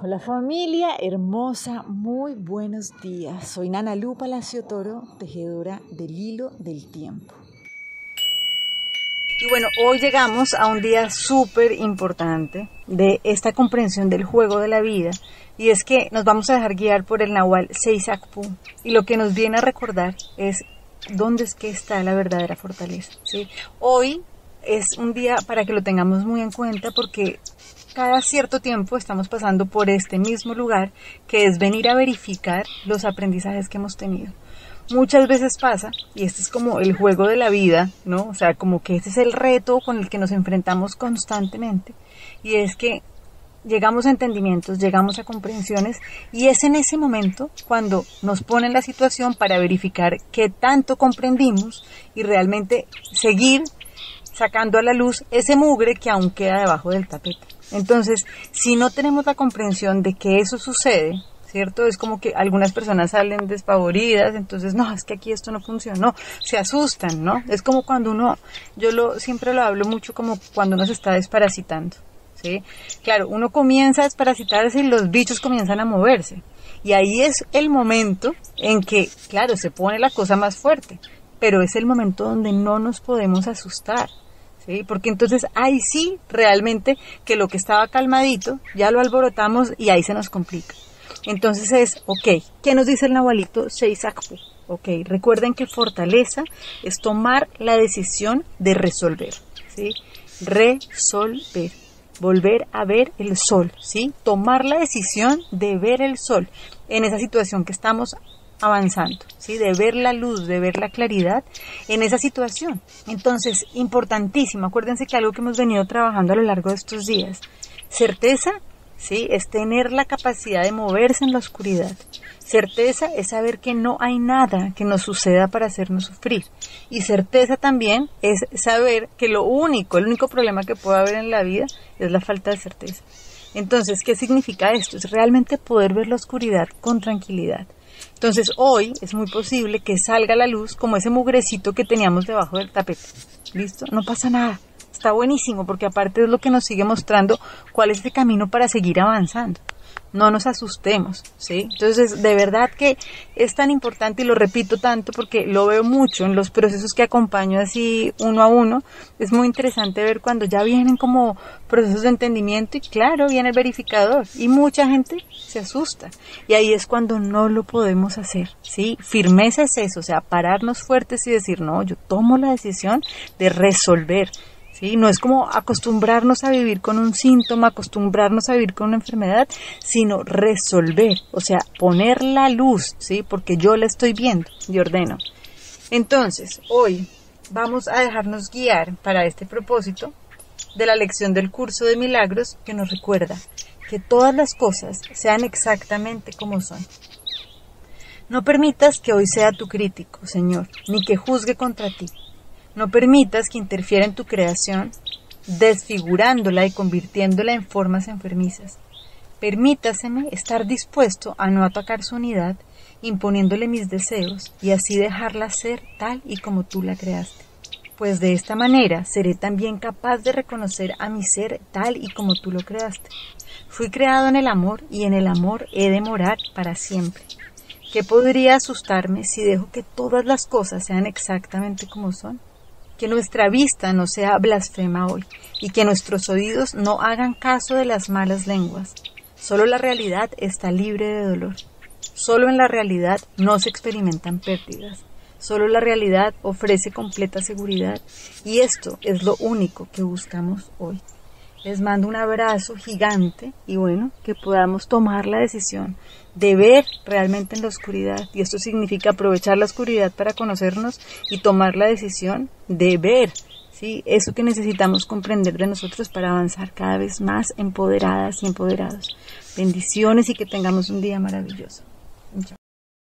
Hola familia hermosa, muy buenos días. Soy Nana Lu Palacio Toro, tejedora del hilo del tiempo. Y bueno, hoy llegamos a un día súper importante de esta comprensión del juego de la vida y es que nos vamos a dejar guiar por el Nahual Seisakpu y lo que nos viene a recordar es dónde es que está la verdadera fortaleza. Hoy es un día para que lo tengamos muy en cuenta porque cada cierto tiempo estamos pasando por este mismo lugar que es venir a verificar los aprendizajes que hemos tenido. Muchas veces pasa, y este es como el juego de la vida, ¿no? O sea, como que este es el reto con el que nos enfrentamos constantemente, y es que llegamos a entendimientos, llegamos a comprensiones, y es en ese momento cuando nos ponen la situación para verificar qué tanto comprendimos y realmente seguir sacando a la luz ese mugre que aún queda debajo del tapete. Entonces, si no tenemos la comprensión de que eso sucede, ¿cierto? Es como que algunas personas salen despavoridas, entonces, no, es que aquí esto no funcionó, se asustan, ¿no? Es como cuando uno, yo lo, siempre lo hablo mucho como cuando uno se está desparasitando, ¿sí? Claro, uno comienza a desparasitarse y los bichos comienzan a moverse. Y ahí es el momento en que, claro, se pone la cosa más fuerte, pero es el momento donde no nos podemos asustar. Porque entonces ahí sí realmente que lo que estaba calmadito ya lo alborotamos y ahí se nos complica. Entonces es, ok, ¿qué nos dice el Nahualito Seisakpu? Ok, recuerden que fortaleza es tomar la decisión de resolver. Resolver, volver a ver el sol. Tomar la decisión de ver el sol en esa situación que estamos avanzando, ¿sí? de ver la luz, de ver la claridad en esa situación. Entonces, importantísimo, acuérdense que algo que hemos venido trabajando a lo largo de estos días, certeza, ¿sí? es tener la capacidad de moverse en la oscuridad. Certeza es saber que no hay nada que nos suceda para hacernos sufrir. Y certeza también es saber que lo único, el único problema que puede haber en la vida es la falta de certeza. Entonces, ¿qué significa esto? Es realmente poder ver la oscuridad con tranquilidad. Entonces hoy es muy posible que salga la luz como ese mugrecito que teníamos debajo del tapete. ¿Listo? No pasa nada. Está buenísimo porque aparte es lo que nos sigue mostrando cuál es el camino para seguir avanzando no nos asustemos, ¿sí? Entonces, de verdad que es tan importante y lo repito tanto porque lo veo mucho en los procesos que acompaño así uno a uno. Es muy interesante ver cuando ya vienen como procesos de entendimiento y claro, viene el verificador y mucha gente se asusta. Y ahí es cuando no lo podemos hacer, ¿sí? Firmeza es eso, o sea, pararnos fuertes y decir, no, yo tomo la decisión de resolver, ¿sí? No es como acostumbrarnos a vivir con un síntoma, acostumbrarnos a vivir con una enfermedad, sino resolver, o sea, poner la luz, ¿sí? Porque yo la estoy viendo y ordeno. Entonces, hoy vamos a dejarnos guiar para este propósito de la lección del curso de milagros que nos recuerda que todas las cosas sean exactamente como son. No permitas que hoy sea tu crítico, Señor, ni que juzgue contra ti. No permitas que interfiera en tu creación, desfigurándola y convirtiéndola en formas enfermizas. Permítaseme estar dispuesto a no atacar su unidad, imponiéndole mis deseos y así dejarla ser tal y como tú la creaste. Pues de esta manera seré también capaz de reconocer a mi ser tal y como tú lo creaste. Fui creado en el amor y en el amor he de morar para siempre. ¿Qué podría asustarme si dejo que todas las cosas sean exactamente como son? Que nuestra vista no sea blasfema hoy y que nuestros oídos no hagan caso de las malas lenguas. Solo la realidad está libre de dolor. Solo en la realidad no se experimentan pérdidas. Solo la realidad ofrece completa seguridad y esto es lo único que buscamos hoy. Les mando un abrazo gigante y bueno, que podamos tomar la decisión de ver realmente en la oscuridad. Y esto significa aprovechar la oscuridad para conocernos y tomar la decisión de ver, ¿sí? Eso que necesitamos comprender de nosotros para avanzar cada vez más empoderadas y empoderados. Bendiciones y que tengamos un día maravilloso.